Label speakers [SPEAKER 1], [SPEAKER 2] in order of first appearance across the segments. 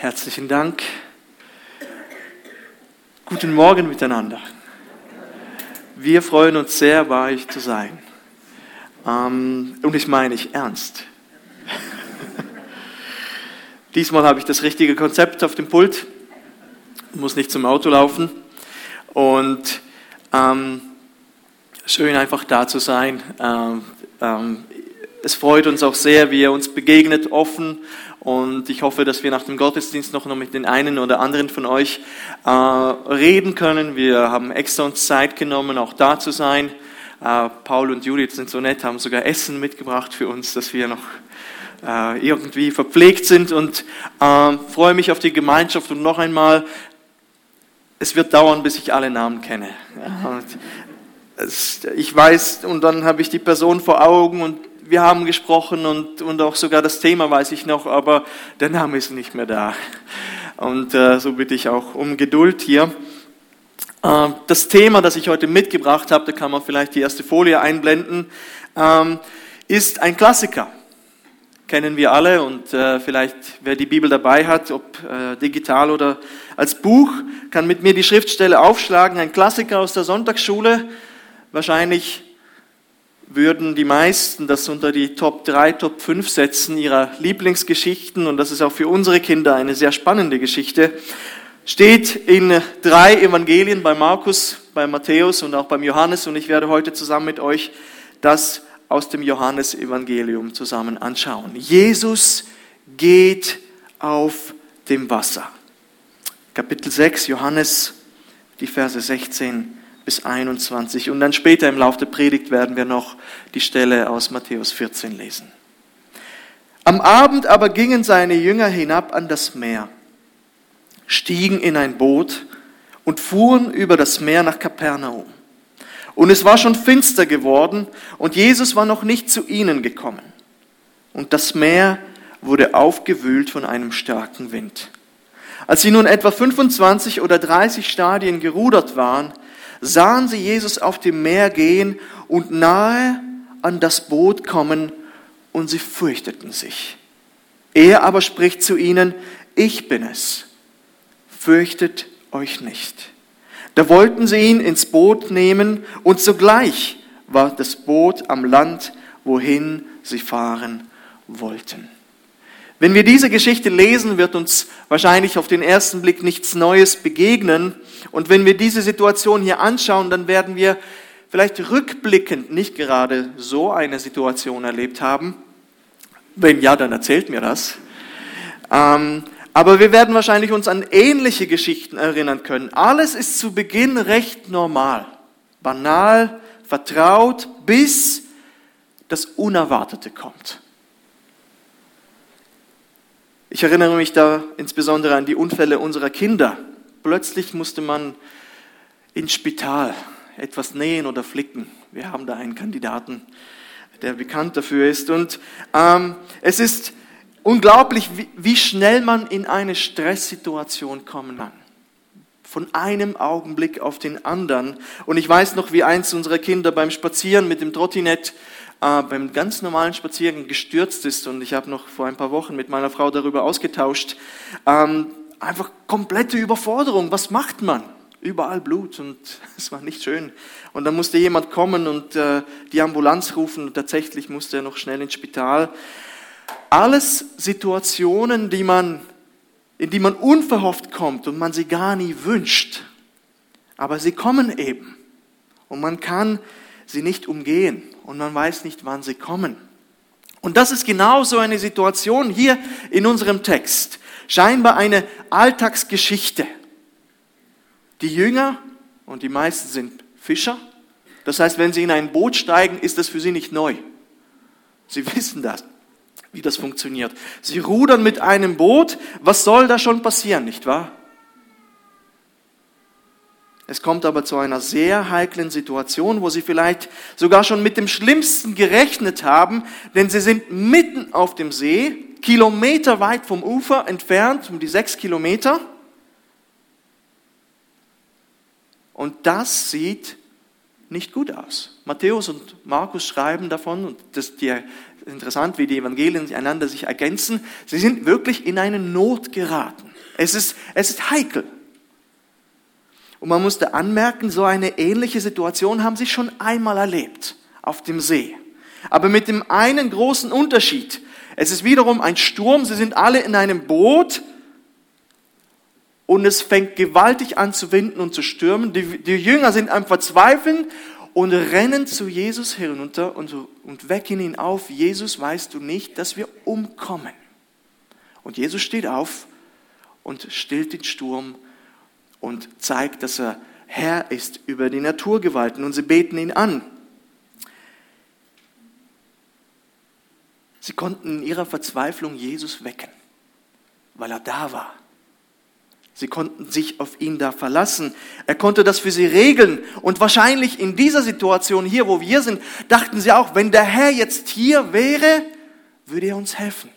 [SPEAKER 1] Herzlichen Dank. Guten Morgen miteinander. Wir freuen uns sehr, bei euch zu sein. Ähm, und ich meine ich ernst. Diesmal habe ich das richtige Konzept auf dem Pult, muss nicht zum Auto laufen. Und ähm, schön einfach da zu sein. Ähm, ähm, es freut uns auch sehr, wie ihr uns begegnet, offen. Und ich hoffe, dass wir nach dem Gottesdienst noch mit den einen oder anderen von euch äh, reden können. Wir haben extra uns Zeit genommen, auch da zu sein. Äh, Paul und Judith sind so nett, haben sogar Essen mitgebracht für uns, dass wir noch äh, irgendwie verpflegt sind. Und äh, freue mich auf die Gemeinschaft. Und noch einmal, es wird dauern, bis ich alle Namen kenne. Ja, ich weiß, und dann habe ich die Person vor Augen und wir haben gesprochen und, und auch sogar das Thema weiß ich noch, aber der Name ist nicht mehr da. Und äh, so bitte ich auch um Geduld hier. Äh, das Thema, das ich heute mitgebracht habe, da kann man vielleicht die erste Folie einblenden, ähm, ist ein Klassiker. Kennen wir alle und äh, vielleicht wer die Bibel dabei hat, ob äh, digital oder als Buch, kann mit mir die Schriftstelle aufschlagen. Ein Klassiker aus der Sonntagsschule. Wahrscheinlich würden die meisten das unter die Top 3, Top 5 setzen ihrer Lieblingsgeschichten und das ist auch für unsere Kinder eine sehr spannende Geschichte. Steht in drei Evangelien bei Markus, bei Matthäus und auch beim Johannes und ich werde heute zusammen mit euch das aus dem Johannesevangelium zusammen anschauen. Jesus geht auf dem Wasser. Kapitel 6, Johannes, die Verse 16 bis 21. Und dann später im Laufe der Predigt werden wir noch die Stelle aus Matthäus 14 lesen. Am Abend aber gingen seine Jünger hinab an das Meer, stiegen in ein Boot und fuhren über das Meer nach Kapernaum. Und es war schon finster geworden und Jesus war noch nicht zu ihnen gekommen. Und das Meer wurde aufgewühlt von einem starken Wind. Als sie nun etwa 25 oder 30 Stadien gerudert waren, sahen sie Jesus auf dem Meer gehen und nahe an das Boot kommen und sie fürchteten sich. Er aber spricht zu ihnen, ich bin es, fürchtet euch nicht. Da wollten sie ihn ins Boot nehmen und sogleich war das Boot am Land, wohin sie fahren wollten. Wenn wir diese Geschichte lesen, wird uns wahrscheinlich auf den ersten Blick nichts Neues begegnen. Und wenn wir diese Situation hier anschauen, dann werden wir vielleicht rückblickend nicht gerade so eine Situation erlebt haben. Wenn ja, dann erzählt mir das. Ähm, aber wir werden wahrscheinlich uns an ähnliche Geschichten erinnern können. Alles ist zu Beginn recht normal, banal, vertraut, bis das Unerwartete kommt. Ich erinnere mich da insbesondere an die Unfälle unserer Kinder. Plötzlich musste man ins Spital etwas nähen oder flicken. Wir haben da einen Kandidaten, der bekannt dafür ist. Und ähm, es ist unglaublich, wie, wie schnell man in eine Stresssituation kommen kann. Von einem Augenblick auf den anderen. Und ich weiß noch, wie eins unserer Kinder beim Spazieren mit dem Trottinett äh, beim ganz normalen Spaziergang gestürzt ist, und ich habe noch vor ein paar Wochen mit meiner Frau darüber ausgetauscht, ähm, einfach komplette Überforderung. Was macht man? Überall Blut und es war nicht schön. Und dann musste jemand kommen und äh, die Ambulanz rufen und tatsächlich musste er noch schnell ins Spital. Alles Situationen, die man, in die man unverhofft kommt und man sie gar nie wünscht. Aber sie kommen eben. Und man kann sie nicht umgehen und man weiß nicht, wann sie kommen. Und das ist genau so eine Situation hier in unserem Text. Scheinbar eine Alltagsgeschichte. Die Jünger, und die meisten sind Fischer, das heißt, wenn sie in ein Boot steigen, ist das für sie nicht neu. Sie wissen das, wie das funktioniert. Sie rudern mit einem Boot. Was soll da schon passieren, nicht wahr? Es kommt aber zu einer sehr heiklen Situation, wo sie vielleicht sogar schon mit dem Schlimmsten gerechnet haben, denn sie sind mitten auf dem See, kilometerweit vom Ufer entfernt, um die sechs Kilometer. Und das sieht nicht gut aus. Matthäus und Markus schreiben davon, und das ist interessant, wie die Evangelien einander sich ergänzen. Sie sind wirklich in eine Not geraten. Es ist, es ist heikel. Und man musste anmerken, so eine ähnliche Situation haben sie schon einmal erlebt auf dem See. Aber mit dem einen großen Unterschied. Es ist wiederum ein Sturm, sie sind alle in einem Boot und es fängt gewaltig an zu winden und zu stürmen. Die, die Jünger sind am Verzweifeln und rennen zu Jesus hinunter und, und wecken ihn auf. Jesus, weißt du nicht, dass wir umkommen? Und Jesus steht auf und stillt den Sturm und zeigt, dass er Herr ist über die Naturgewalten und sie beten ihn an. Sie konnten in ihrer Verzweiflung Jesus wecken, weil er da war. Sie konnten sich auf ihn da verlassen. Er konnte das für sie regeln. Und wahrscheinlich in dieser Situation hier, wo wir sind, dachten sie auch, wenn der Herr jetzt hier wäre, würde er uns helfen.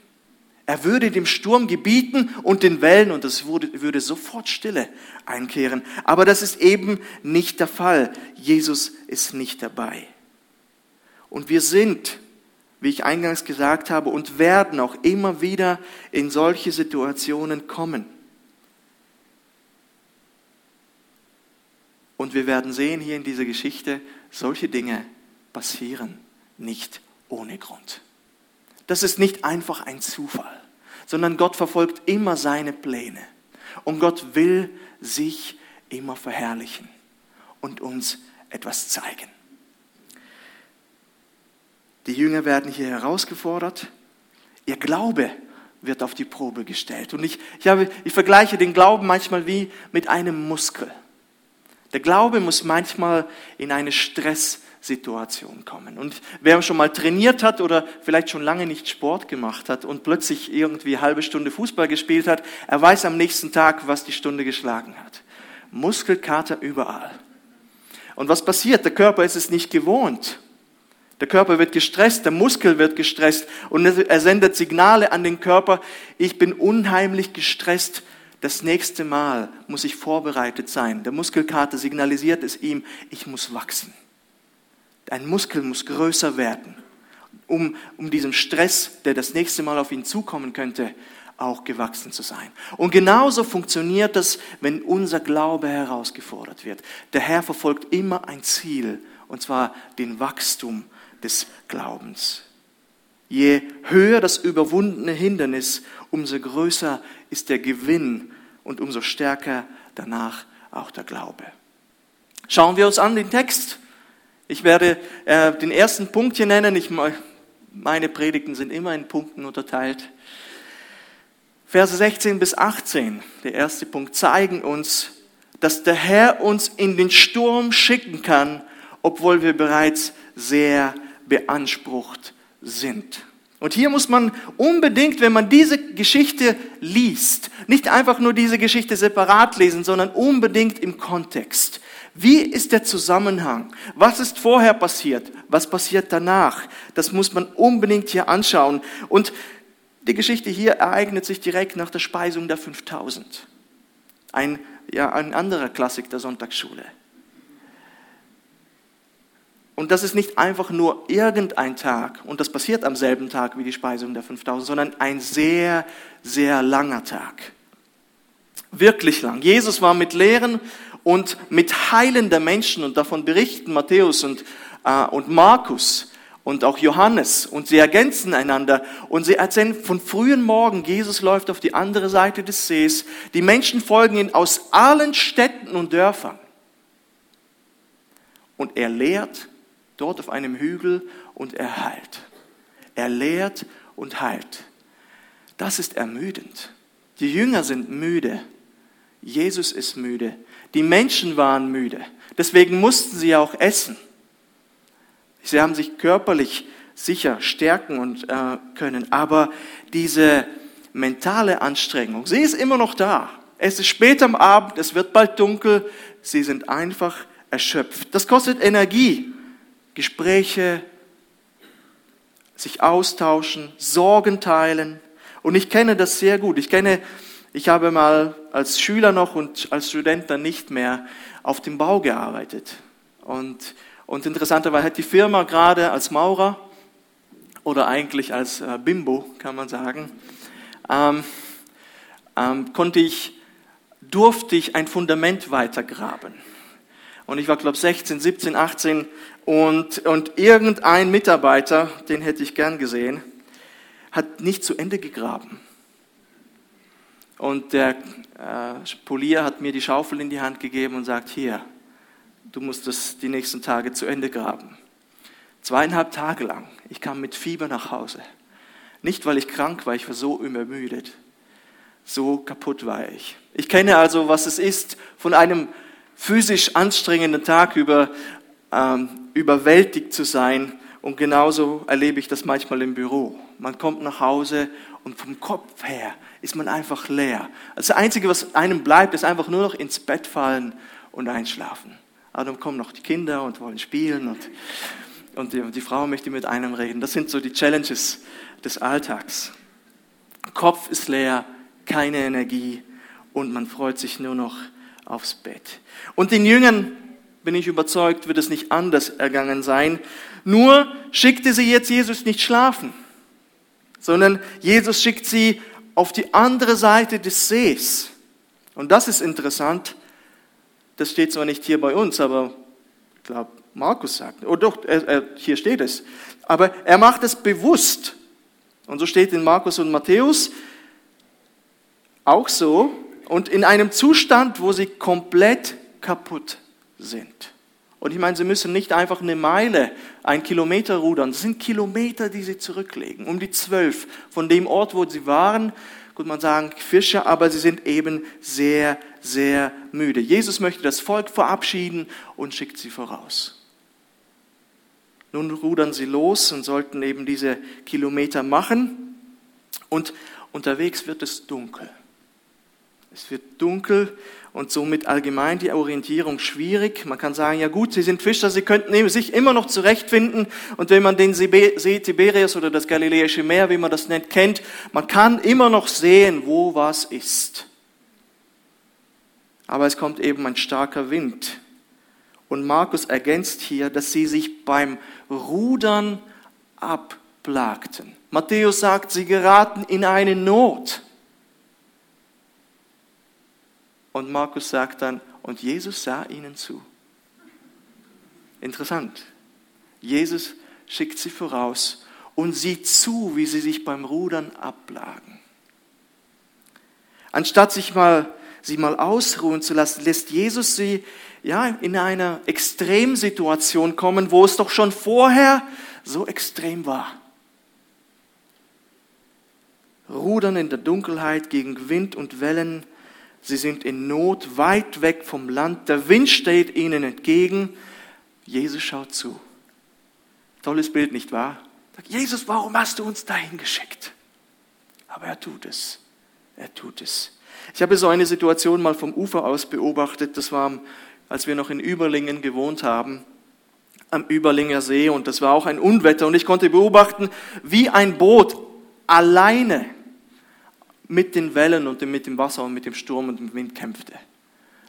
[SPEAKER 1] Er würde dem Sturm gebieten und den Wellen und es würde, sofort Stille einkehren. Aber das ist eben nicht der Fall. Jesus ist nicht dabei. Und wir sind, wie ich eingangs gesagt habe, und werden auch immer wieder in solche Situationen kommen. Und wir werden sehen hier in dieser Geschichte, solche Dinge passieren nicht ohne Grund. Das ist nicht einfach ein Zufall, sondern Gott verfolgt immer seine Pläne. Und Gott will sich immer verherrlichen und uns etwas zeigen. Die Jünger werden hier herausgefordert. Ihr Glaube wird auf die Probe gestellt. Und ich, ich, habe, ich vergleiche den Glauben manchmal wie mit einem Muskel. Der Glaube muss manchmal in eine Stresssituation kommen. Und wer schon mal trainiert hat oder vielleicht schon lange nicht Sport gemacht hat und plötzlich irgendwie halbe Stunde Fußball gespielt hat, er weiß am nächsten Tag, was die Stunde geschlagen hat. Muskelkater überall. Und was passiert? Der Körper ist es nicht gewohnt. Der Körper wird gestresst, der Muskel wird gestresst und er sendet Signale an den Körper, ich bin unheimlich gestresst, das nächste Mal muss ich vorbereitet sein. Der Muskelkater signalisiert es ihm, ich muss wachsen. Ein Muskel muss größer werden, um, um diesem Stress, der das nächste Mal auf ihn zukommen könnte, auch gewachsen zu sein. Und genauso funktioniert das, wenn unser Glaube herausgefordert wird. Der Herr verfolgt immer ein Ziel, und zwar den Wachstum des Glaubens. Je höher das überwundene Hindernis, umso größer ist der Gewinn und umso stärker danach auch der Glaube. Schauen wir uns an den Text. Ich werde äh, den ersten Punkt hier nennen. Ich, meine Predigten sind immer in Punkten unterteilt. Verse 16 bis 18, der erste Punkt, zeigen uns, dass der Herr uns in den Sturm schicken kann, obwohl wir bereits sehr beansprucht sind. Und hier muss man unbedingt, wenn man diese Geschichte liest, nicht einfach nur diese Geschichte separat lesen, sondern unbedingt im Kontext. Wie ist der Zusammenhang? Was ist vorher passiert? Was passiert danach? Das muss man unbedingt hier anschauen. Und die Geschichte hier ereignet sich direkt nach der Speisung der 5000. Ein, ja, ein anderer Klassik der Sonntagsschule. Und das ist nicht einfach nur irgendein Tag, und das passiert am selben Tag wie die Speisung der 5000, sondern ein sehr, sehr langer Tag. Wirklich lang. Jesus war mit Lehren und mit Heilen der Menschen, und davon berichten Matthäus und, äh, und Markus und auch Johannes, und sie ergänzen einander, und sie erzählen von frühen Morgen, Jesus läuft auf die andere Seite des Sees, die Menschen folgen ihm aus allen Städten und Dörfern. Und er lehrt dort auf einem Hügel und er heilt. Er lehrt und heilt. Das ist ermüdend. Die Jünger sind müde. Jesus ist müde. Die Menschen waren müde. Deswegen mussten sie auch essen. Sie haben sich körperlich sicher stärken und äh, können, aber diese mentale Anstrengung, sie ist immer noch da. Es ist spät am Abend, es wird bald dunkel, sie sind einfach erschöpft. Das kostet Energie. Gespräche, sich austauschen, Sorgen teilen. Und ich kenne das sehr gut. Ich kenne, ich habe mal als Schüler noch und als Student dann nicht mehr auf dem Bau gearbeitet. Und, und interessanterweise hat die Firma gerade als Maurer oder eigentlich als äh, Bimbo, kann man sagen, ähm, ähm, konnte ich durfte ich ein Fundament weitergraben. Und ich war, glaube 16, 17, 18 und, und irgendein Mitarbeiter, den hätte ich gern gesehen, hat nicht zu Ende gegraben. Und der äh, Polier hat mir die Schaufel in die Hand gegeben und sagt, hier, du musst das die nächsten Tage zu Ende graben. Zweieinhalb Tage lang. Ich kam mit Fieber nach Hause. Nicht, weil ich krank war, ich war so übermüdet. So kaputt war ich. Ich kenne also, was es ist, von einem physisch anstrengenden Tag über ähm, überwältigt zu sein. Und genauso erlebe ich das manchmal im Büro. Man kommt nach Hause und vom Kopf her ist man einfach leer. Das Einzige, was einem bleibt, ist einfach nur noch ins Bett fallen und einschlafen. Aber dann kommen noch die Kinder und wollen spielen und, und die, die Frau möchte mit einem reden. Das sind so die Challenges des Alltags. Kopf ist leer, keine Energie und man freut sich nur noch aufs Bett. Und den Jüngern, bin ich überzeugt, wird es nicht anders ergangen sein. Nur schickte sie jetzt Jesus nicht schlafen, sondern Jesus schickt sie auf die andere Seite des Sees. Und das ist interessant. Das steht zwar nicht hier bei uns, aber ich glaube, Markus sagt, oh doch, er, er, hier steht es. Aber er macht es bewusst. Und so steht in Markus und Matthäus auch so. Und in einem Zustand, wo sie komplett kaputt sind. Und ich meine, sie müssen nicht einfach eine Meile, ein Kilometer rudern. Das sind Kilometer, die sie zurücklegen. Um die zwölf von dem Ort, wo sie waren. Gut, man sagen Fischer, aber sie sind eben sehr, sehr müde. Jesus möchte das Volk verabschieden und schickt sie voraus. Nun rudern sie los und sollten eben diese Kilometer machen. Und unterwegs wird es dunkel. Es wird dunkel und somit allgemein die Orientierung schwierig. Man kann sagen, ja gut, Sie sind Fischer, Sie könnten sich immer noch zurechtfinden. Und wenn man den See Tiberias oder das Galiläische Meer, wie man das nennt, kennt, man kann immer noch sehen, wo was ist. Aber es kommt eben ein starker Wind. Und Markus ergänzt hier, dass sie sich beim Rudern abplagten. Matthäus sagt, sie geraten in eine Not. Und Markus sagt dann, und Jesus sah ihnen zu. Interessant. Jesus schickt sie voraus und sieht zu, wie sie sich beim Rudern ablagen. Anstatt sich mal, sie mal ausruhen zu lassen, lässt Jesus sie ja, in einer Extremsituation kommen, wo es doch schon vorher so extrem war. Rudern in der Dunkelheit gegen Wind und Wellen, Sie sind in Not, weit weg vom Land. Der Wind steht ihnen entgegen. Jesus schaut zu. Tolles Bild, nicht wahr? Sagt, Jesus, warum hast du uns dahin geschickt? Aber er tut es. Er tut es. Ich habe so eine Situation mal vom Ufer aus beobachtet. Das war, als wir noch in Überlingen gewohnt haben, am Überlinger See. Und das war auch ein Unwetter. Und ich konnte beobachten, wie ein Boot alleine mit den Wellen und mit dem Wasser und mit dem Sturm und dem Wind kämpfte.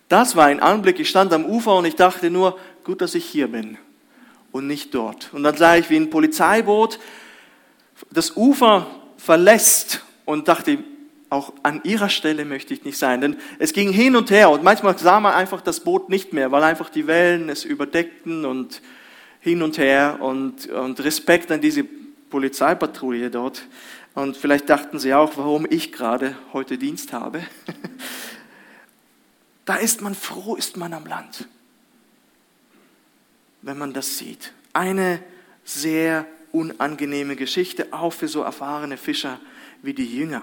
[SPEAKER 1] Das war ein Anblick. Ich stand am Ufer und ich dachte nur, gut, dass ich hier bin und nicht dort. Und dann sah ich, wie ein Polizeiboot das Ufer verlässt und dachte, auch an ihrer Stelle möchte ich nicht sein. Denn es ging hin und her und manchmal sah man einfach das Boot nicht mehr, weil einfach die Wellen es überdeckten und hin und her und, und Respekt an diese Polizeipatrouille dort. Und vielleicht dachten sie auch, warum ich gerade heute Dienst habe. Da ist man froh, ist man am Land, wenn man das sieht. Eine sehr unangenehme Geschichte, auch für so erfahrene Fischer wie die Jünger.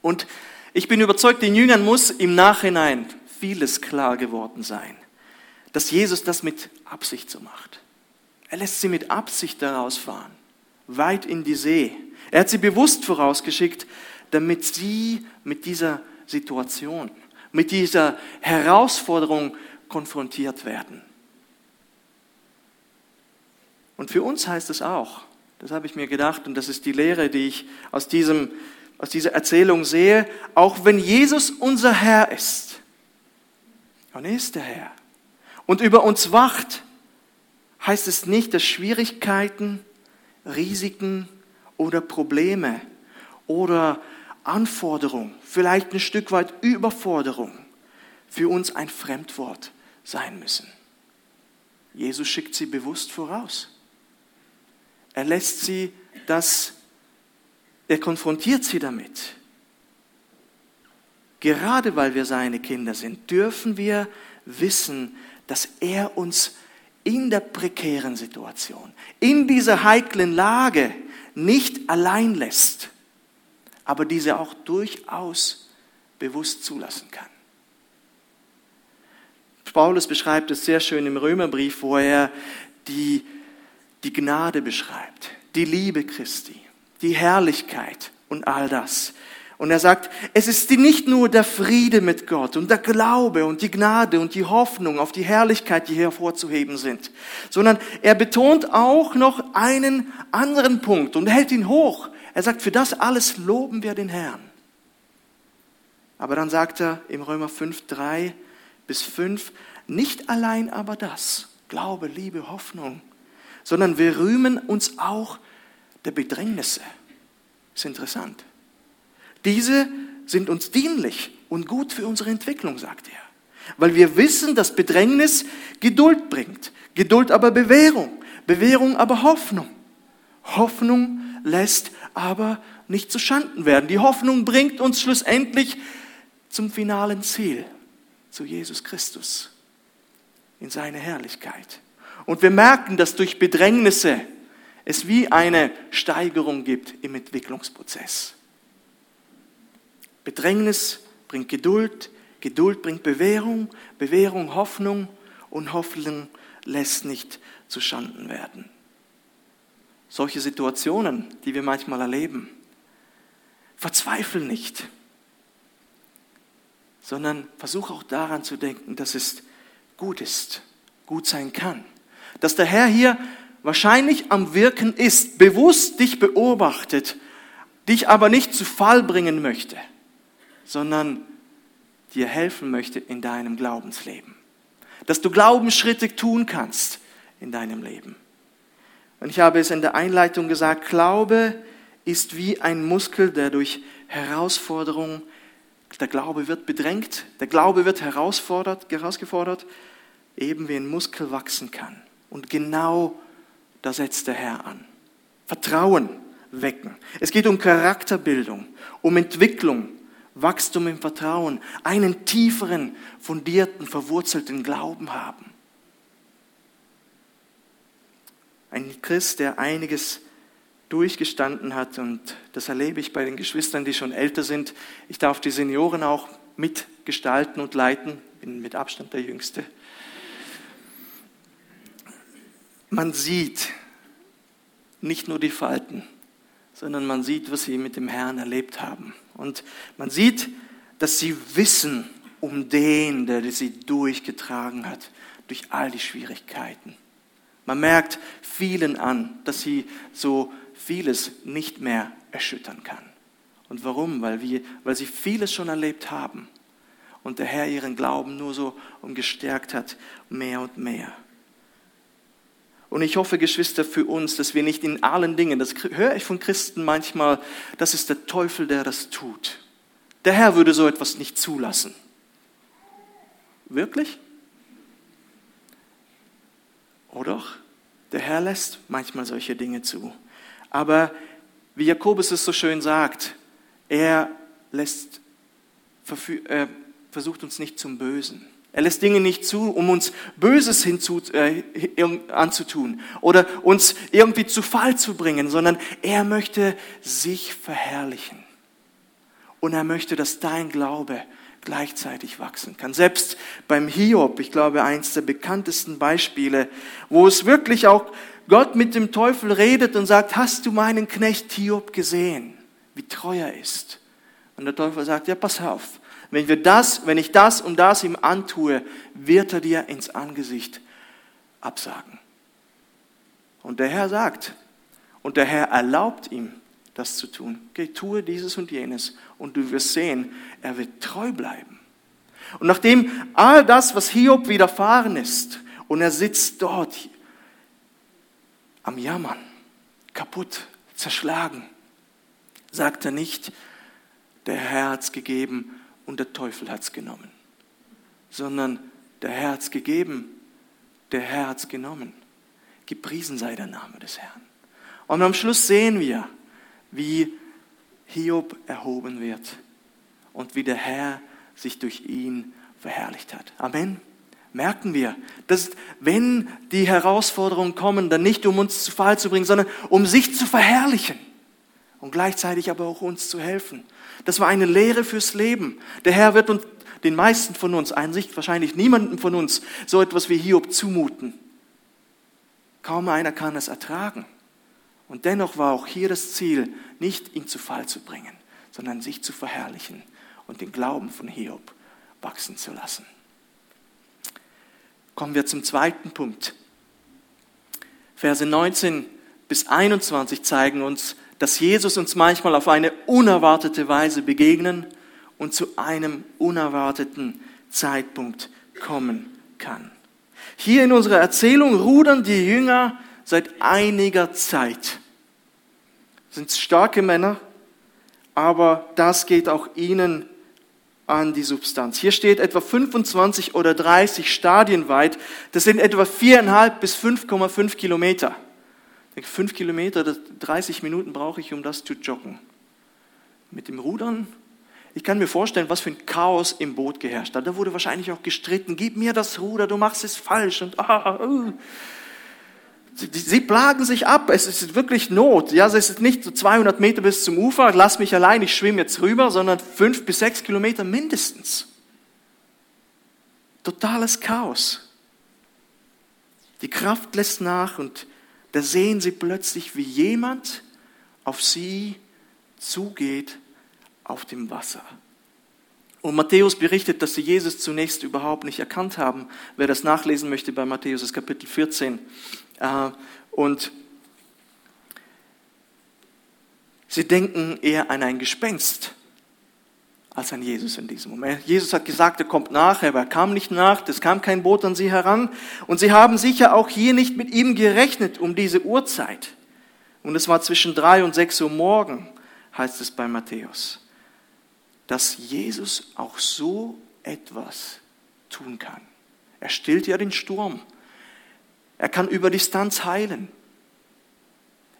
[SPEAKER 1] Und ich bin überzeugt, den Jüngern muss im Nachhinein vieles klar geworden sein, dass Jesus das mit Absicht so macht. Er lässt sie mit Absicht daraus fahren, weit in die See, er hat sie bewusst vorausgeschickt, damit sie mit dieser Situation, mit dieser Herausforderung konfrontiert werden. Und für uns heißt es auch, das habe ich mir gedacht, und das ist die Lehre, die ich aus, diesem, aus dieser Erzählung sehe, auch wenn Jesus unser Herr ist, und er ist der Herr, und über uns wacht, heißt es nicht, dass Schwierigkeiten, Risiken, oder Probleme oder Anforderung, vielleicht ein Stück weit Überforderung für uns ein Fremdwort sein müssen. Jesus schickt sie bewusst voraus. Er lässt sie das, er konfrontiert sie damit. Gerade weil wir seine Kinder sind, dürfen wir wissen, dass er uns in der prekären Situation, in dieser heiklen Lage nicht allein lässt, aber diese auch durchaus bewusst zulassen kann. Paulus beschreibt es sehr schön im Römerbrief, wo er die, die Gnade beschreibt, die Liebe Christi, die Herrlichkeit und all das. Und er sagt, es ist nicht nur der Friede mit Gott und der Glaube und die Gnade und die Hoffnung auf die Herrlichkeit, die hervorzuheben sind, sondern er betont auch noch einen anderen Punkt und hält ihn hoch. Er sagt, für das alles loben wir den Herrn. Aber dann sagt er im Römer 5, 3 bis 5, nicht allein aber das, Glaube, Liebe, Hoffnung, sondern wir rühmen uns auch der Bedrängnisse. Ist interessant. Diese sind uns dienlich und gut für unsere Entwicklung, sagt er. Weil wir wissen, dass Bedrängnis Geduld bringt. Geduld aber Bewährung. Bewährung aber Hoffnung. Hoffnung lässt aber nicht zu Schanden werden. Die Hoffnung bringt uns schlussendlich zum finalen Ziel, zu Jesus Christus, in seine Herrlichkeit. Und wir merken, dass durch Bedrängnisse es wie eine Steigerung gibt im Entwicklungsprozess. Bedrängnis bringt Geduld, Geduld bringt Bewährung, Bewährung Hoffnung und Hoffnung lässt nicht zu Schanden werden. Solche Situationen, die wir manchmal erleben, verzweifle nicht, sondern versuche auch daran zu denken, dass es gut ist, gut sein kann. Dass der Herr hier wahrscheinlich am Wirken ist, bewusst dich beobachtet, dich aber nicht zu Fall bringen möchte sondern dir helfen möchte in deinem Glaubensleben. Dass du Glaubensschritte tun kannst in deinem Leben. Und ich habe es in der Einleitung gesagt, Glaube ist wie ein Muskel, der durch Herausforderungen, der Glaube wird bedrängt, der Glaube wird herausfordert, herausgefordert, eben wie ein Muskel wachsen kann. Und genau da setzt der Herr an. Vertrauen wecken. Es geht um Charakterbildung, um Entwicklung, Wachstum im Vertrauen, einen tieferen, fundierten, verwurzelten Glauben haben. Ein Christ, der einiges durchgestanden hat und das erlebe ich bei den Geschwistern, die schon älter sind. Ich darf die Senioren auch mitgestalten und leiten, bin mit Abstand der Jüngste. Man sieht nicht nur die Falten, sondern man sieht, was sie mit dem Herrn erlebt haben. Und man sieht, dass sie wissen um den, der sie durchgetragen hat, durch all die Schwierigkeiten. Man merkt vielen an, dass sie so vieles nicht mehr erschüttern kann. Und warum? Weil, wir, weil sie vieles schon erlebt haben und der Herr ihren Glauben nur so umgestärkt hat, mehr und mehr. Und ich hoffe, Geschwister, für uns, dass wir nicht in allen Dingen, das höre ich von Christen manchmal, das ist der Teufel, der das tut. Der Herr würde so etwas nicht zulassen. Wirklich? Oder? Der Herr lässt manchmal solche Dinge zu. Aber wie Jakobus es so schön sagt, er lässt, äh, versucht uns nicht zum Bösen. Er lässt Dinge nicht zu, um uns Böses hinzu, äh, anzutun oder uns irgendwie zu Fall zu bringen, sondern er möchte sich verherrlichen. Und er möchte, dass dein Glaube gleichzeitig wachsen kann. Selbst beim Hiob, ich glaube, eins der bekanntesten Beispiele, wo es wirklich auch Gott mit dem Teufel redet und sagt, hast du meinen Knecht Hiob gesehen, wie treu er ist? Und der Teufel sagt, ja, pass auf, wenn, wir das, wenn ich das und das ihm antue, wird er dir ins Angesicht absagen. Und der Herr sagt, und der Herr erlaubt ihm, das zu tun. Geh, tue dieses und jenes und du wirst sehen, er wird treu bleiben. Und nachdem all das, was Hiob widerfahren ist, und er sitzt dort am Jammern, kaputt, zerschlagen, sagt er nicht, der Herr hat's gegeben und der Teufel hat's genommen, sondern der Herr hat's gegeben, der Herr hat's genommen. Gepriesen sei der Name des Herrn. Und am Schluss sehen wir, wie Hiob erhoben wird und wie der Herr sich durch ihn verherrlicht hat. Amen. Merken wir, dass wenn die Herausforderungen kommen, dann nicht um uns zu Fall zu bringen, sondern um sich zu verherrlichen und gleichzeitig aber auch uns zu helfen. Das war eine Lehre fürs Leben. Der Herr wird uns, den meisten von uns, einsicht wahrscheinlich niemandem von uns, so etwas wie Hiob zumuten. Kaum einer kann es ertragen. Und dennoch war auch hier das Ziel, nicht ihn zu Fall zu bringen, sondern sich zu verherrlichen und den Glauben von Hiob wachsen zu lassen. Kommen wir zum zweiten Punkt. Verse 19 bis 21 zeigen uns, dass Jesus uns manchmal auf eine unerwartete Weise begegnen und zu einem unerwarteten Zeitpunkt kommen kann. Hier in unserer Erzählung rudern die Jünger seit einiger Zeit. Sind starke Männer, aber das geht auch ihnen an die Substanz. Hier steht etwa 25 oder 30 Stadien weit. Das sind etwa viereinhalb bis 5,5 Kilometer. Fünf Kilometer, 30 Minuten brauche ich, um das zu joggen. Mit dem Rudern, ich kann mir vorstellen, was für ein Chaos im Boot geherrscht hat. Da wurde wahrscheinlich auch gestritten, gib mir das Ruder, du machst es falsch. Und ah, uh. Sie, sie plagen sich ab, es ist wirklich Not. Ja, es ist nicht so 200 Meter bis zum Ufer, lass mich allein, ich schwimme jetzt rüber, sondern fünf bis sechs Kilometer mindestens. Totales Chaos. Die Kraft lässt nach und da sehen sie plötzlich, wie jemand auf sie zugeht auf dem Wasser. Und Matthäus berichtet, dass sie Jesus zunächst überhaupt nicht erkannt haben. Wer das nachlesen möchte bei Matthäus ist Kapitel 14. Äh, und sie denken eher an ein Gespenst als an Jesus in diesem Moment. Jesus hat gesagt, er kommt nach, aber er kam nicht nach, es kam kein Boot an sie heran. Und sie haben sicher auch hier nicht mit ihm gerechnet um diese Uhrzeit. Und es war zwischen drei und sechs Uhr morgen, heißt es bei Matthäus, dass Jesus auch so etwas tun kann. Er stillt ja den Sturm. Er kann über Distanz heilen.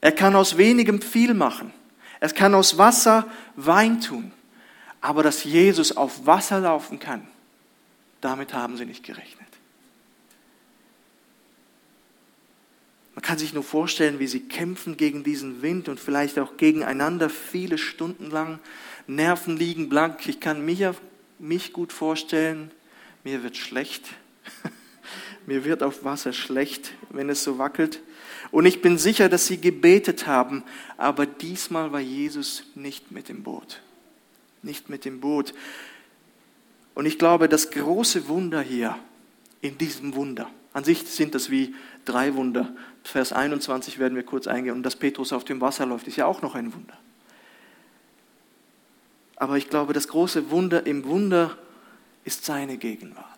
[SPEAKER 1] Er kann aus wenigem viel machen. Er kann aus Wasser Wein tun. Aber dass Jesus auf Wasser laufen kann, damit haben sie nicht gerechnet. Man kann sich nur vorstellen, wie sie kämpfen gegen diesen Wind und vielleicht auch gegeneinander viele Stunden lang. Nerven liegen blank. Ich kann mich, mich gut vorstellen, mir wird schlecht. Mir wird auf Wasser schlecht, wenn es so wackelt. Und ich bin sicher, dass sie gebetet haben, aber diesmal war Jesus nicht mit dem Boot. Nicht mit dem Boot. Und ich glaube, das große Wunder hier, in diesem Wunder, an sich sind das wie drei Wunder. Vers 21 werden wir kurz eingehen. Und dass Petrus auf dem Wasser läuft, ist ja auch noch ein Wunder. Aber ich glaube, das große Wunder im Wunder ist seine Gegenwart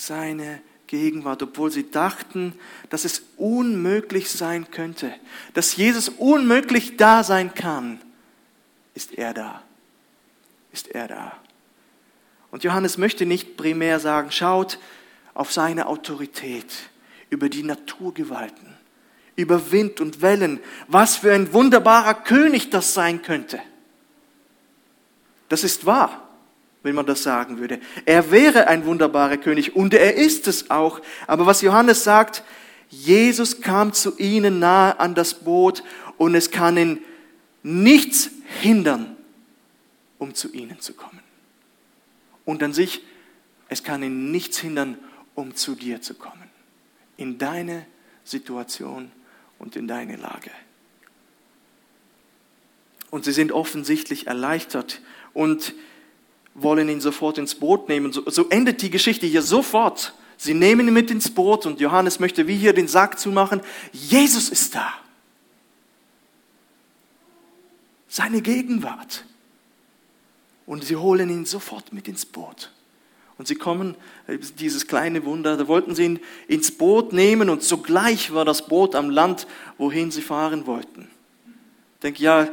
[SPEAKER 1] seine Gegenwart, obwohl sie dachten, dass es unmöglich sein könnte, dass Jesus unmöglich da sein kann, ist er da. Ist er da. Und Johannes möchte nicht primär sagen, schaut auf seine Autorität über die Naturgewalten, über Wind und Wellen, was für ein wunderbarer König das sein könnte. Das ist wahr wenn man das sagen würde. Er wäre ein wunderbarer König und er ist es auch. Aber was Johannes sagt, Jesus kam zu ihnen nahe an das Boot und es kann ihn nichts hindern, um zu ihnen zu kommen. Und an sich, es kann ihn nichts hindern, um zu dir zu kommen. In deine Situation und in deine Lage. Und sie sind offensichtlich erleichtert und wollen ihn sofort ins Boot nehmen. So, so endet die Geschichte hier sofort. Sie nehmen ihn mit ins Boot und Johannes möchte wie hier den Sack zumachen. Jesus ist da. Seine Gegenwart. Und sie holen ihn sofort mit ins Boot. Und sie kommen, äh, dieses kleine Wunder, da wollten sie ihn ins Boot nehmen und sogleich war das Boot am Land, wohin sie fahren wollten. Ich denke, ja,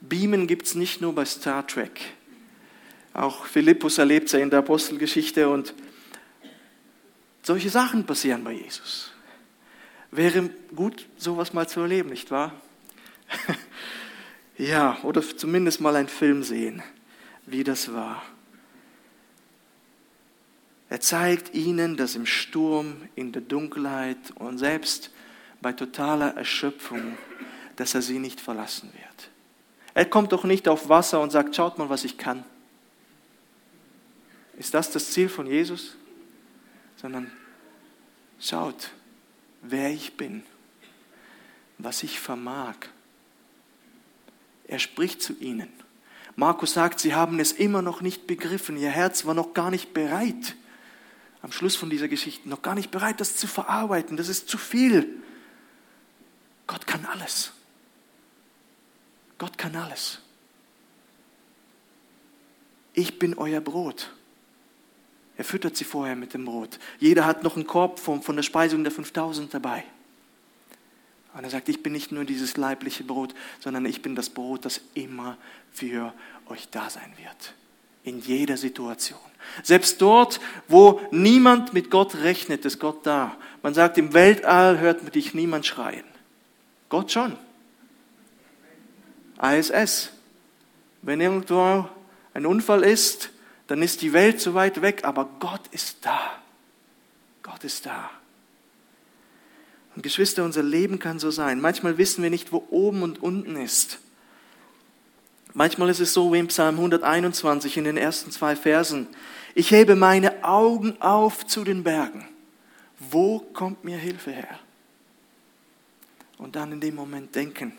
[SPEAKER 1] Beamen gibt es nicht nur bei Star Trek. Auch Philippus erlebt es ja in der Apostelgeschichte und solche Sachen passieren bei Jesus. Wäre gut, sowas mal zu erleben, nicht wahr? ja, oder zumindest mal einen Film sehen, wie das war. Er zeigt ihnen, dass im Sturm, in der Dunkelheit und selbst bei totaler Erschöpfung, dass er sie nicht verlassen wird. Er kommt doch nicht auf Wasser und sagt, schaut mal, was ich kann. Ist das das Ziel von Jesus? Sondern schaut, wer ich bin, was ich vermag. Er spricht zu ihnen. Markus sagt, sie haben es immer noch nicht begriffen. Ihr Herz war noch gar nicht bereit. Am Schluss von dieser Geschichte noch gar nicht bereit, das zu verarbeiten. Das ist zu viel. Gott kann alles. Gott kann alles. Ich bin euer Brot. Er füttert sie vorher mit dem Brot. Jeder hat noch einen Korb von, von der Speisung der 5000 dabei. Und er sagt, ich bin nicht nur dieses leibliche Brot, sondern ich bin das Brot, das immer für euch da sein wird. In jeder Situation. Selbst dort, wo niemand mit Gott rechnet, ist Gott da. Man sagt, im Weltall hört dich niemand schreien. Gott schon. ISS. Wenn irgendwo ein Unfall ist, dann ist die Welt so weit weg, aber Gott ist da. Gott ist da. Und Geschwister, unser Leben kann so sein. Manchmal wissen wir nicht, wo oben und unten ist. Manchmal ist es so wie im Psalm 121 in den ersten zwei Versen. Ich hebe meine Augen auf zu den Bergen. Wo kommt mir Hilfe her? Und dann in dem Moment denken,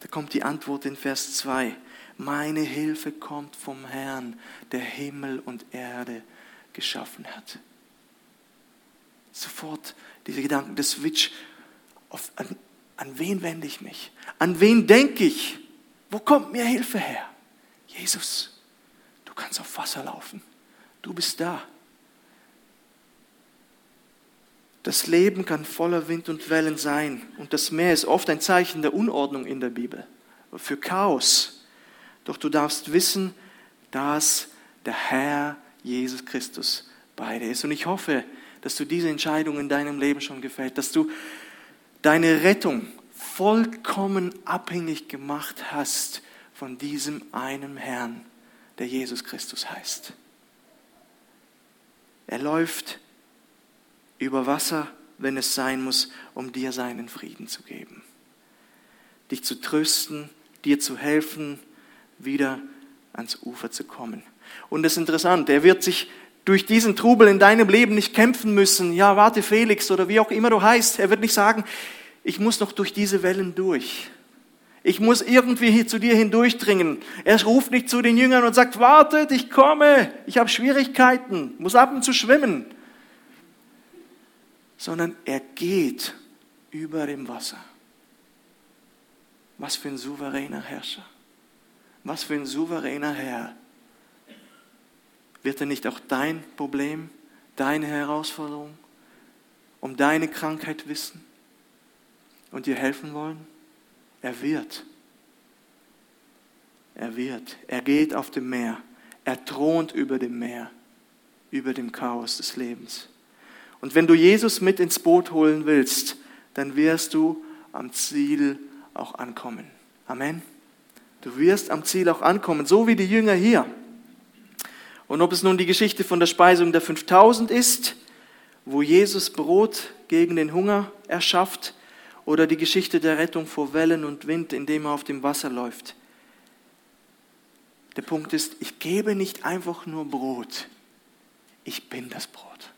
[SPEAKER 1] da kommt die Antwort in Vers 2. Meine Hilfe kommt vom Herrn, der Himmel und Erde geschaffen hat. Sofort diese Gedanken, der Switch, auf, an, an wen wende ich mich? An wen denke ich? Wo kommt mir Hilfe her? Jesus, du kannst auf Wasser laufen. Du bist da. Das Leben kann voller Wind und Wellen sein. Und das Meer ist oft ein Zeichen der Unordnung in der Bibel, für Chaos. Doch du darfst wissen, dass der Herr Jesus Christus bei dir ist. Und ich hoffe, dass du diese Entscheidung in deinem Leben schon gefällt, dass du deine Rettung vollkommen abhängig gemacht hast von diesem einen Herrn, der Jesus Christus heißt. Er läuft über Wasser, wenn es sein muss, um dir seinen Frieden zu geben. Dich zu trösten, dir zu helfen, wieder ans Ufer zu kommen. Und das ist interessant, er wird sich durch diesen Trubel in deinem Leben nicht kämpfen müssen. Ja, warte Felix oder wie auch immer du heißt. Er wird nicht sagen, ich muss noch durch diese Wellen durch. Ich muss irgendwie zu dir hindurchdringen. Er ruft nicht zu den Jüngern und sagt, wartet, ich komme, ich habe Schwierigkeiten, muss ab und zu schwimmen. Sondern er geht über dem Wasser. Was für ein souveräner Herrscher. Was für ein souveräner Herr. Wird er nicht auch dein Problem, deine Herausforderung, um deine Krankheit wissen und dir helfen wollen? Er wird. Er wird. Er geht auf dem Meer. Er thront über dem Meer, über dem Chaos des Lebens. Und wenn du Jesus mit ins Boot holen willst, dann wirst du am Ziel auch ankommen. Amen. Du wirst am Ziel auch ankommen, so wie die Jünger hier. Und ob es nun die Geschichte von der Speisung der 5000 ist, wo Jesus Brot gegen den Hunger erschafft, oder die Geschichte der Rettung vor Wellen und Wind, indem er auf dem Wasser läuft. Der Punkt ist, ich gebe nicht einfach nur Brot, ich bin das Brot.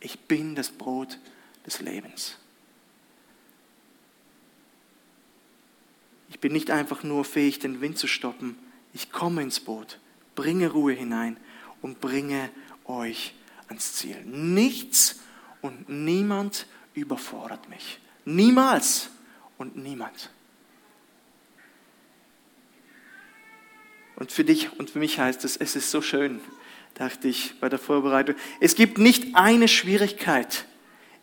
[SPEAKER 1] Ich bin das Brot des Lebens. Ich bin nicht einfach nur fähig, den Wind zu stoppen. Ich komme ins Boot, bringe Ruhe hinein und bringe euch ans Ziel. Nichts und niemand überfordert mich. Niemals und niemand. Und für dich und für mich heißt es, es ist so schön, dachte ich bei der Vorbereitung. Es gibt nicht eine Schwierigkeit,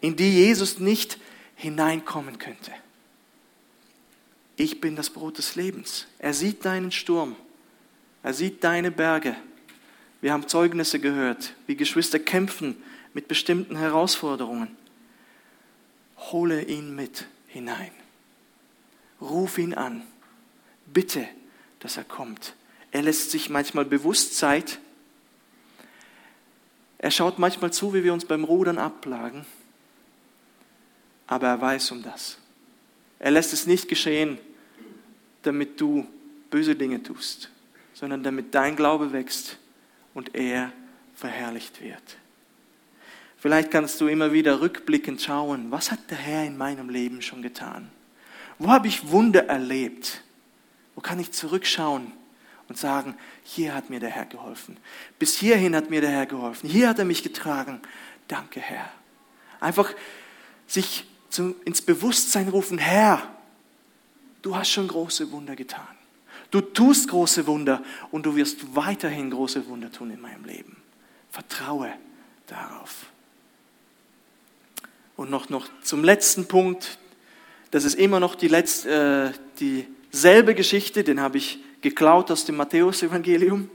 [SPEAKER 1] in die Jesus nicht hineinkommen könnte. ich bin das Brot des Lebens. Er sieht deinen Sturm. Er sieht deine Berge. Wir haben Zeugnisse gehört, wie Geschwister kämpfen mit bestimmten Herausforderungen. Hole ihn mit hinein. Ruf ihn an. Bitte, dass er kommt. Er lässt sich manchmal bewusst Zeit. Er schaut manchmal zu, wie wir uns beim Rudern abplagen. Aber er weiß um das. Er lässt es nicht geschehen, damit du böse Dinge tust, sondern damit dein Glaube wächst und er verherrlicht wird. Vielleicht kannst du immer wieder rückblickend schauen, was hat der Herr in meinem Leben schon getan? Wo habe ich Wunder erlebt? Wo kann ich zurückschauen und sagen, hier hat mir der Herr geholfen. Bis hierhin hat mir der Herr geholfen. Hier hat er mich getragen. Danke, Herr. Einfach sich ins Bewusstsein rufen, Herr, du hast schon große Wunder getan. Du tust große Wunder und du wirst weiterhin große Wunder tun in meinem Leben. Vertraue darauf. Und noch, noch zum letzten Punkt. Das ist immer noch die letzte, äh, dieselbe Geschichte, den habe ich geklaut aus dem Matthäus-Evangelium,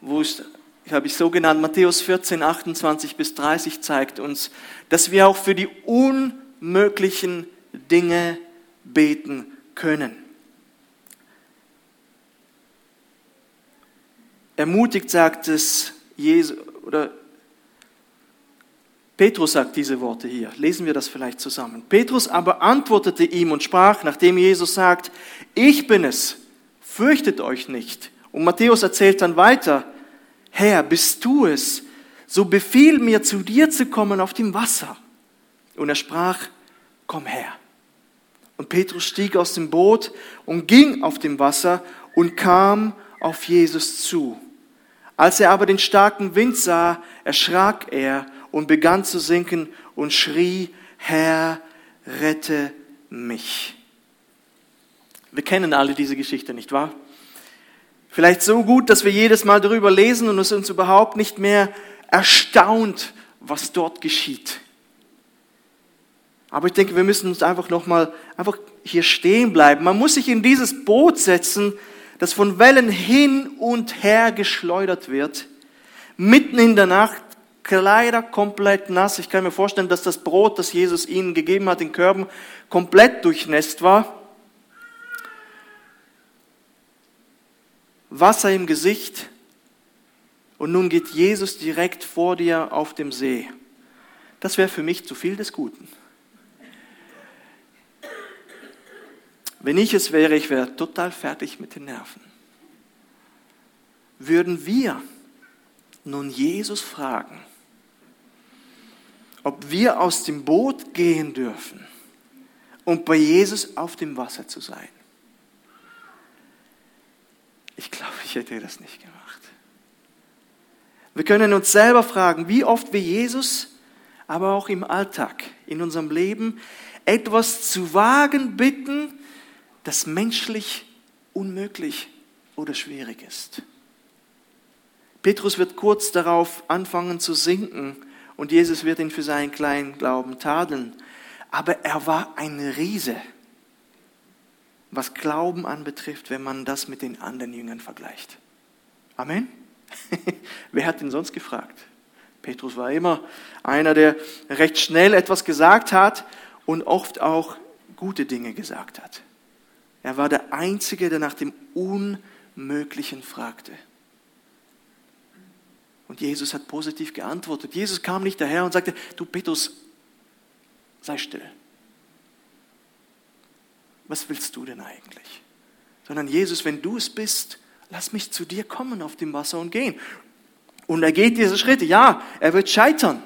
[SPEAKER 1] wo ich, habe ich so genannt, Matthäus 14, 28 bis 30 zeigt uns, dass wir auch für die unmöglichen Dinge beten können. Ermutigt sagt es Jesus, oder Petrus sagt diese Worte hier. Lesen wir das vielleicht zusammen. Petrus aber antwortete ihm und sprach, nachdem Jesus sagt, ich bin es, fürchtet euch nicht. Und Matthäus erzählt dann weiter, Herr, bist du es, so befiehl mir zu dir zu kommen auf dem Wasser. Und er sprach, komm her. Und Petrus stieg aus dem Boot und ging auf dem Wasser und kam auf Jesus zu. Als er aber den starken Wind sah, erschrak er und begann zu sinken und schrie, Herr, rette mich. Wir kennen alle diese Geschichte, nicht wahr? Vielleicht so gut, dass wir jedes Mal darüber lesen und es uns überhaupt nicht mehr erstaunt, was dort geschieht. Aber ich denke, wir müssen uns einfach nochmal einfach hier stehen bleiben. Man muss sich in dieses Boot setzen, das von Wellen hin und her geschleudert wird, mitten in der Nacht, Kleider komplett nass. Ich kann mir vorstellen, dass das Brot, das Jesus ihnen gegeben hat in Körben, komplett durchnässt war. Wasser im Gesicht und nun geht Jesus direkt vor dir auf dem See. Das wäre für mich zu viel des Guten. Wenn ich es wäre, ich wäre total fertig mit den Nerven. Würden wir nun Jesus fragen, ob wir aus dem Boot gehen dürfen um bei Jesus auf dem Wasser zu sein. Ich glaube, ich hätte das nicht gemacht. Wir können uns selber fragen, wie oft wir Jesus, aber auch im Alltag, in unserem Leben, etwas zu wagen bitten, das menschlich unmöglich oder schwierig ist. Petrus wird kurz darauf anfangen zu sinken und Jesus wird ihn für seinen kleinen Glauben tadeln. Aber er war ein Riese, was Glauben anbetrifft, wenn man das mit den anderen Jüngern vergleicht. Amen. Wer hat ihn sonst gefragt? Petrus war immer einer, der recht schnell etwas gesagt hat und oft auch gute Dinge gesagt hat. Er war der Einzige, der nach dem Unmöglichen fragte. Und Jesus hat positiv geantwortet. Jesus kam nicht daher und sagte, du Petrus, sei still. Was willst du denn eigentlich? Sondern Jesus, wenn du es bist, lass mich zu dir kommen auf dem Wasser und gehen. Und er geht diese Schritte. Ja, er wird scheitern.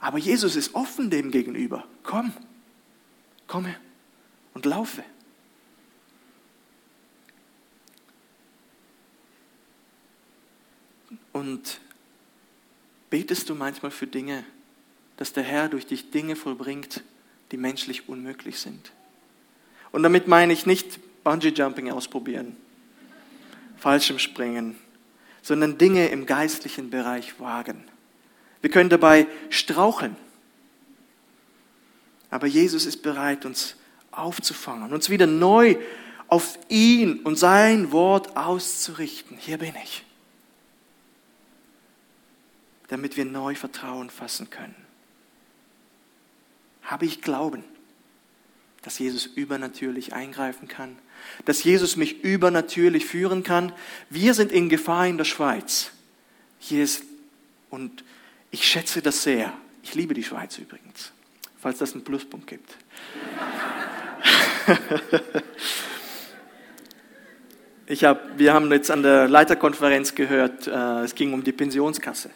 [SPEAKER 1] Aber Jesus ist offen dem gegenüber. Komm, komme und laufe. Und Betest du manchmal für Dinge, dass der Herr durch dich Dinge vollbringt, die menschlich unmöglich sind? Und damit meine ich nicht Bungee-Jumping ausprobieren, Fallschirmspringen, sondern Dinge im geistlichen Bereich wagen. Wir können dabei straucheln. Aber Jesus ist bereit, uns aufzufangen, uns wieder neu auf ihn und sein Wort auszurichten. Hier bin ich. Damit wir neu Vertrauen fassen können. Habe ich Glauben, dass Jesus übernatürlich eingreifen kann, dass Jesus mich übernatürlich führen kann. Wir sind in Gefahr in der Schweiz. Hier ist, und ich schätze das sehr. Ich liebe die Schweiz übrigens, falls das einen Pluspunkt gibt. ich hab, wir haben jetzt an der Leiterkonferenz gehört, äh, es ging um die Pensionskasse,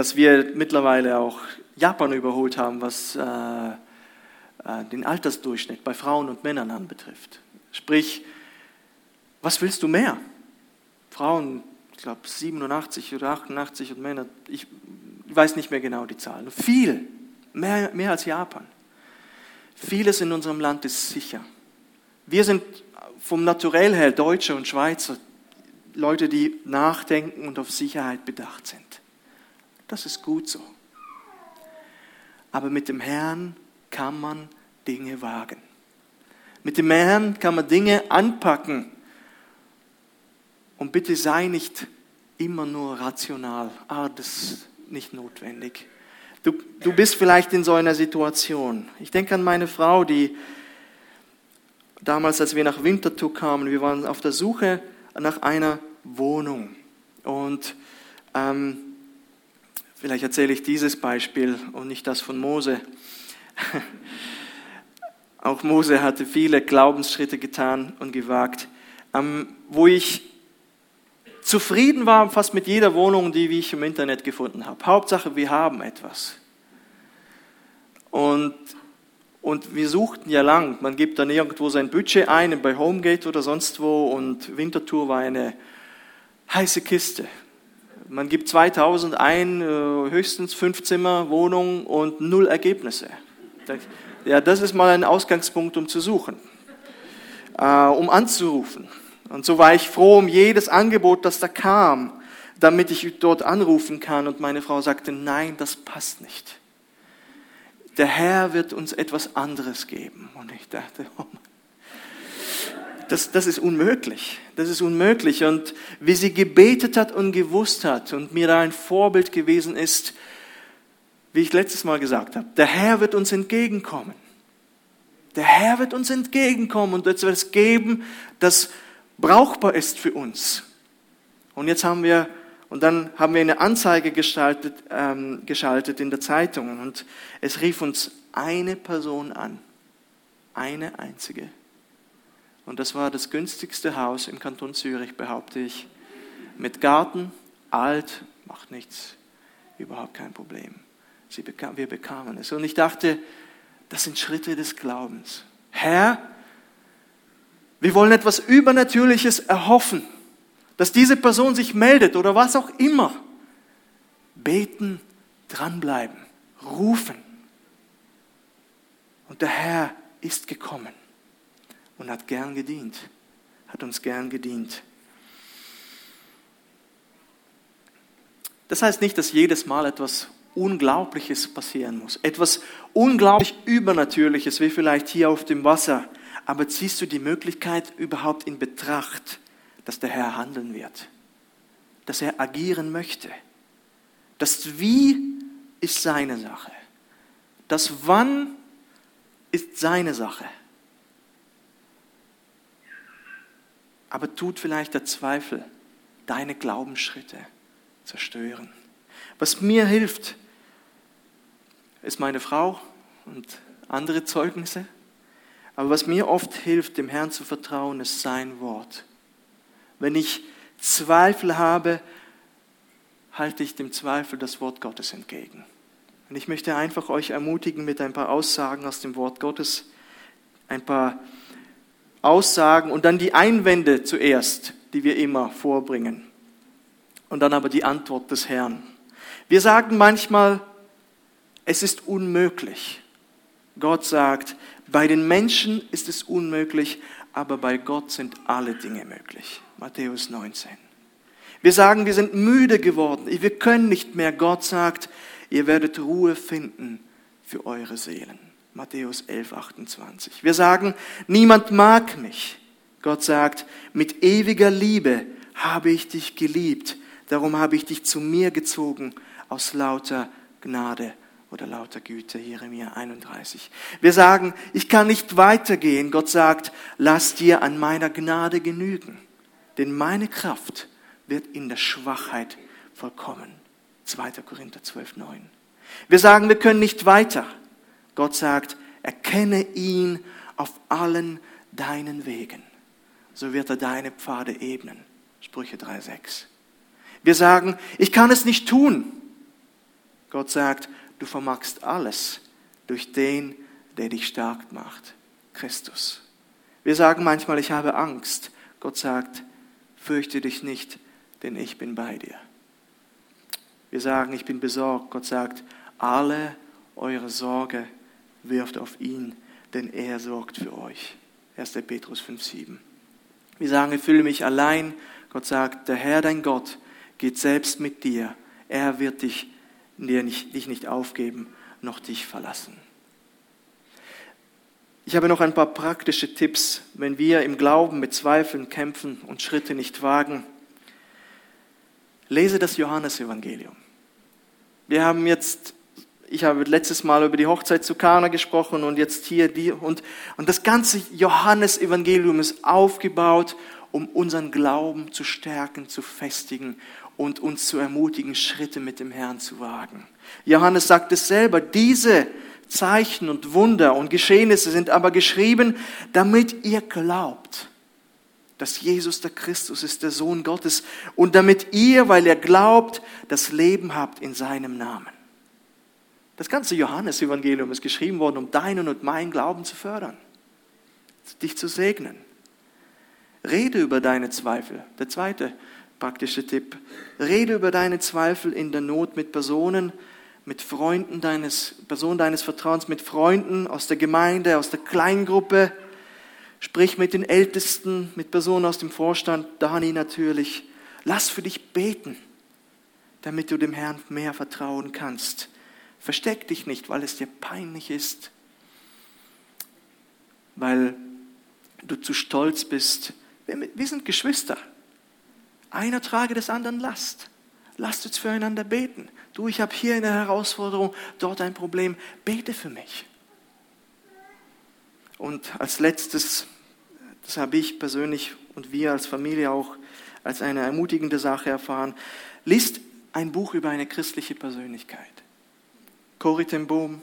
[SPEAKER 1] dass wir mittlerweile auch Japan überholt haben, was äh, äh, den Altersdurchschnitt bei Frauen und Männern anbetrifft. Sprich, was willst du mehr? Frauen, ich glaube 87 oder 88 und Männer, ich weiß nicht mehr genau die Zahlen. Viel, mehr, mehr als Japan. Vieles in unserem Land ist sicher. Wir sind vom Naturell her Deutsche und Schweizer, Leute, die nachdenken und auf Sicherheit bedacht sind. Das ist gut so. Aber mit dem Herrn kann man Dinge wagen. Mit dem Herrn kann man Dinge anpacken. Und bitte sei nicht immer nur rational. Ah, das ist nicht notwendig. Du, du bist vielleicht in so einer Situation. Ich denke an meine Frau, die damals, als wir nach Winterthur kamen, wir waren auf der Suche nach einer Wohnung. Und ähm, vielleicht erzähle ich dieses Beispiel und nicht das von Mose. Auch Mose hatte viele Glaubensschritte getan und gewagt, wo ich zufrieden war fast mit jeder Wohnung, die ich im Internet gefunden habe. Hauptsache, wir haben etwas. Und, und wir suchten ja lang. Man gibt dann irgendwo sein Budget ein, bei Homegate oder sonst wo. Und Winterthur war eine heiße Kiste. Man gibt 2000 ein, äh, höchstens fünf Zimmer Wohnung und null Ergebnisse. Ja, das ist mal ein Ausgangspunkt, um zu suchen, äh, um anzurufen. Und so war ich froh um jedes Angebot, das da kam, damit ich dort anrufen kann. Und meine Frau sagte, nein, das passt nicht. Der Herr wird uns etwas anderes geben. Und ich dachte, oh Das, das ist unmöglich. Das ist unmöglich. Und wie sie gebetet hat und gewusst hat und mir da ein Vorbild gewesen ist, wie ich letztes Mal gesagt habe, der Herr wird uns entgegenkommen. Der Herr wird uns entgegenkommen und wird es geben, das brauchbar ist für uns. Und jetzt haben wir, und dann haben wir eine Anzeige gestaltet, ähm, geschaltet in der Zeitung und es rief uns eine Person an. Eine einzige. Und das war das günstigste Haus im Kanton Zürich, behaupte ich. Mit Garten, alt, macht nichts, überhaupt kein Problem. Bekam, wir bekamen es. Und ich dachte, das sind Schritte des Glaubens. Herr, wir wollen etwas Übernatürliches erhoffen, dass diese Person sich meldet oder was auch immer. Beten, dranbleiben, rufen. Und der Herr ist gekommen und hat gern gedient, hat uns gern gedient. Das heißt nicht, dass jedes Mal etwas Unglaubliches passieren muss, etwas unglaublich Übernatürliches, wie vielleicht hier auf dem Wasser aber ziehst du die Möglichkeit überhaupt in Betracht, dass der Herr handeln wird, dass er agieren möchte? Das Wie ist seine Sache. Das Wann ist seine Sache. Aber tut vielleicht der Zweifel deine Glaubensschritte zerstören. Was mir hilft, ist meine Frau und andere Zeugnisse. Aber was mir oft hilft, dem Herrn zu vertrauen, ist sein Wort. Wenn ich Zweifel habe, halte ich dem Zweifel das Wort Gottes entgegen. Und ich möchte einfach euch ermutigen mit ein paar Aussagen aus dem Wort Gottes, ein paar Aussagen und dann die Einwände zuerst, die wir immer vorbringen. Und dann aber die Antwort des Herrn. Wir sagen manchmal, es ist unmöglich. Gott sagt, bei den Menschen ist es unmöglich, aber bei Gott sind alle Dinge möglich. Matthäus 19. Wir sagen, wir sind müde geworden, wir können nicht mehr. Gott sagt, ihr werdet Ruhe finden für eure Seelen. Matthäus 11, 28. Wir sagen, niemand mag mich. Gott sagt, mit ewiger Liebe habe ich dich geliebt. Darum habe ich dich zu mir gezogen aus lauter Gnade oder lauter Güte, Jeremia 31. Wir sagen, ich kann nicht weitergehen. Gott sagt, lass dir an meiner Gnade genügen, denn meine Kraft wird in der Schwachheit vollkommen. 2. Korinther 12, 9. Wir sagen, wir können nicht weiter. Gott sagt, erkenne ihn auf allen deinen Wegen. So wird er deine Pfade ebnen. Sprüche 3, 6. Wir sagen, ich kann es nicht tun. Gott sagt, du vermagst alles durch den, der dich stark macht, Christus. Wir sagen manchmal, ich habe Angst. Gott sagt, fürchte dich nicht, denn ich bin bei dir. Wir sagen, ich bin besorgt. Gott sagt, alle eure Sorge wirft auf ihn, denn er sorgt für euch. 1. Petrus 5,7. Wir sagen, ich fühle mich allein. Gott sagt, der Herr, dein Gott, geht selbst mit dir. Er wird dich, dich nicht aufgeben, noch dich verlassen. Ich habe noch ein paar praktische Tipps, wenn wir im Glauben mit Zweifeln kämpfen und Schritte nicht wagen. Lese das Johannesevangelium. Wir haben jetzt, ich habe letztes Mal über die Hochzeit zu Kana gesprochen und jetzt hier die und, und das ganze Johannesevangelium ist aufgebaut, um unseren Glauben zu stärken, zu festigen und uns zu ermutigen, Schritte mit dem Herrn zu wagen. Johannes sagt es selber, diese Zeichen und Wunder und Geschehnisse sind aber geschrieben, damit ihr glaubt dass Jesus der Christus ist, der Sohn Gottes, und damit ihr, weil ihr glaubt, das Leben habt in seinem Namen. Das ganze Johannesevangelium ist geschrieben worden, um deinen und meinen Glauben zu fördern, dich zu segnen. Rede über deine Zweifel. Der zweite praktische Tipp. Rede über deine Zweifel in der Not mit Personen, mit Freunden deines, Personen deines Vertrauens, mit Freunden aus der Gemeinde, aus der Kleingruppe, Sprich mit den Ältesten, mit Personen aus dem Vorstand, Dani natürlich. Lass für dich beten, damit du dem Herrn mehr vertrauen kannst. Versteck dich nicht, weil es dir peinlich ist, weil du zu stolz bist. Wir sind Geschwister. Einer trage des anderen Last. Lasst uns füreinander beten. Du, ich habe hier eine Herausforderung, dort ein Problem. Bete für mich. Und als letztes, das habe ich persönlich und wir als Familie auch als eine ermutigende Sache erfahren, liest ein Buch über eine christliche Persönlichkeit. Corrie ten Boom,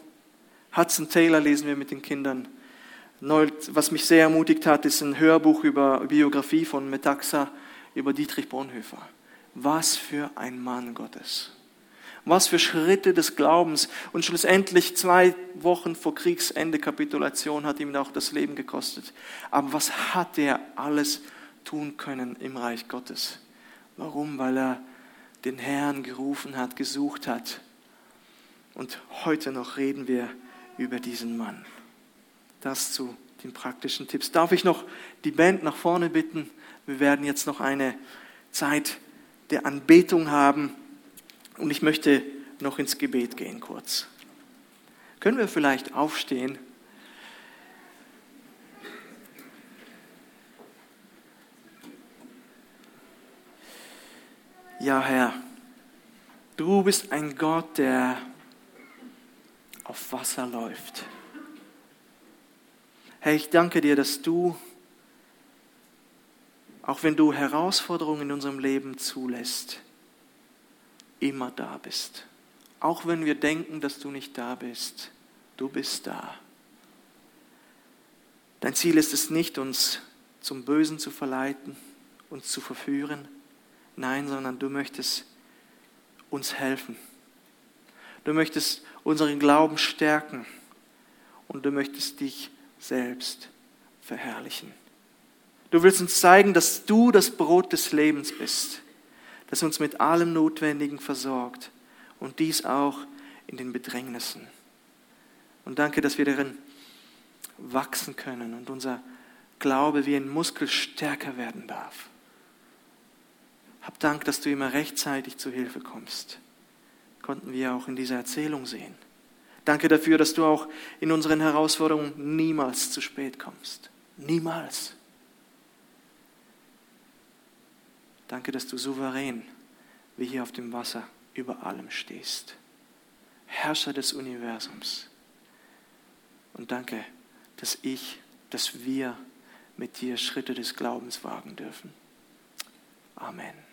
[SPEAKER 1] Hudson Taylor lesen wir mit den Kindern. Was mich sehr ermutigt hat, ist ein Hörbuch über Biografie von Metaxa über Dietrich Bonhoeffer. Was für ein Mann Gottes. Was für Schritte des Glaubens. Und schlussendlich zwei Wochen vor Kriegsende, Kapitulation, hat ihm auch das Leben gekostet. Aber was hat er alles tun können im Reich Gottes? Warum? Weil er den Herrn gerufen hat, gesucht hat. Und heute noch reden wir über diesen Mann. Das zu den praktischen Tipps. Darf ich noch die Band nach vorne bitten? Wir werden jetzt noch eine Zeit der Anbetung haben. Und ich möchte noch ins Gebet gehen kurz. Können wir vielleicht aufstehen? Ja, Herr, du bist ein Gott, der auf Wasser läuft. Herr, ich danke dir, dass du, auch wenn du Herausforderungen in unserem Leben zulässt, immer da bist. Auch wenn wir denken, dass du nicht da bist, du bist da. Dein Ziel ist es nicht, uns zum Bösen zu verleiten, uns zu verführen. Nein, sondern du möchtest uns helfen. Du möchtest unseren Glauben stärken und du möchtest dich selbst verherrlichen. Du willst uns zeigen, dass du das Brot des Lebens bist das uns mit allem Notwendigen versorgt und dies auch in den Bedrängnissen. Und danke, dass wir darin wachsen können und unser Glaube wie ein Muskel stärker werden darf. Hab Dank, dass du immer rechtzeitig zu Hilfe kommst. Konnten wir auch in dieser Erzählung sehen. Danke dafür, dass du auch in unseren Herausforderungen niemals zu spät kommst. Niemals. Danke, dass du souverän wie hier auf dem Wasser über allem stehst. Herrscher des Universums. Und danke, dass ich, dass wir mit dir Schritte des Glaubens wagen dürfen. Amen.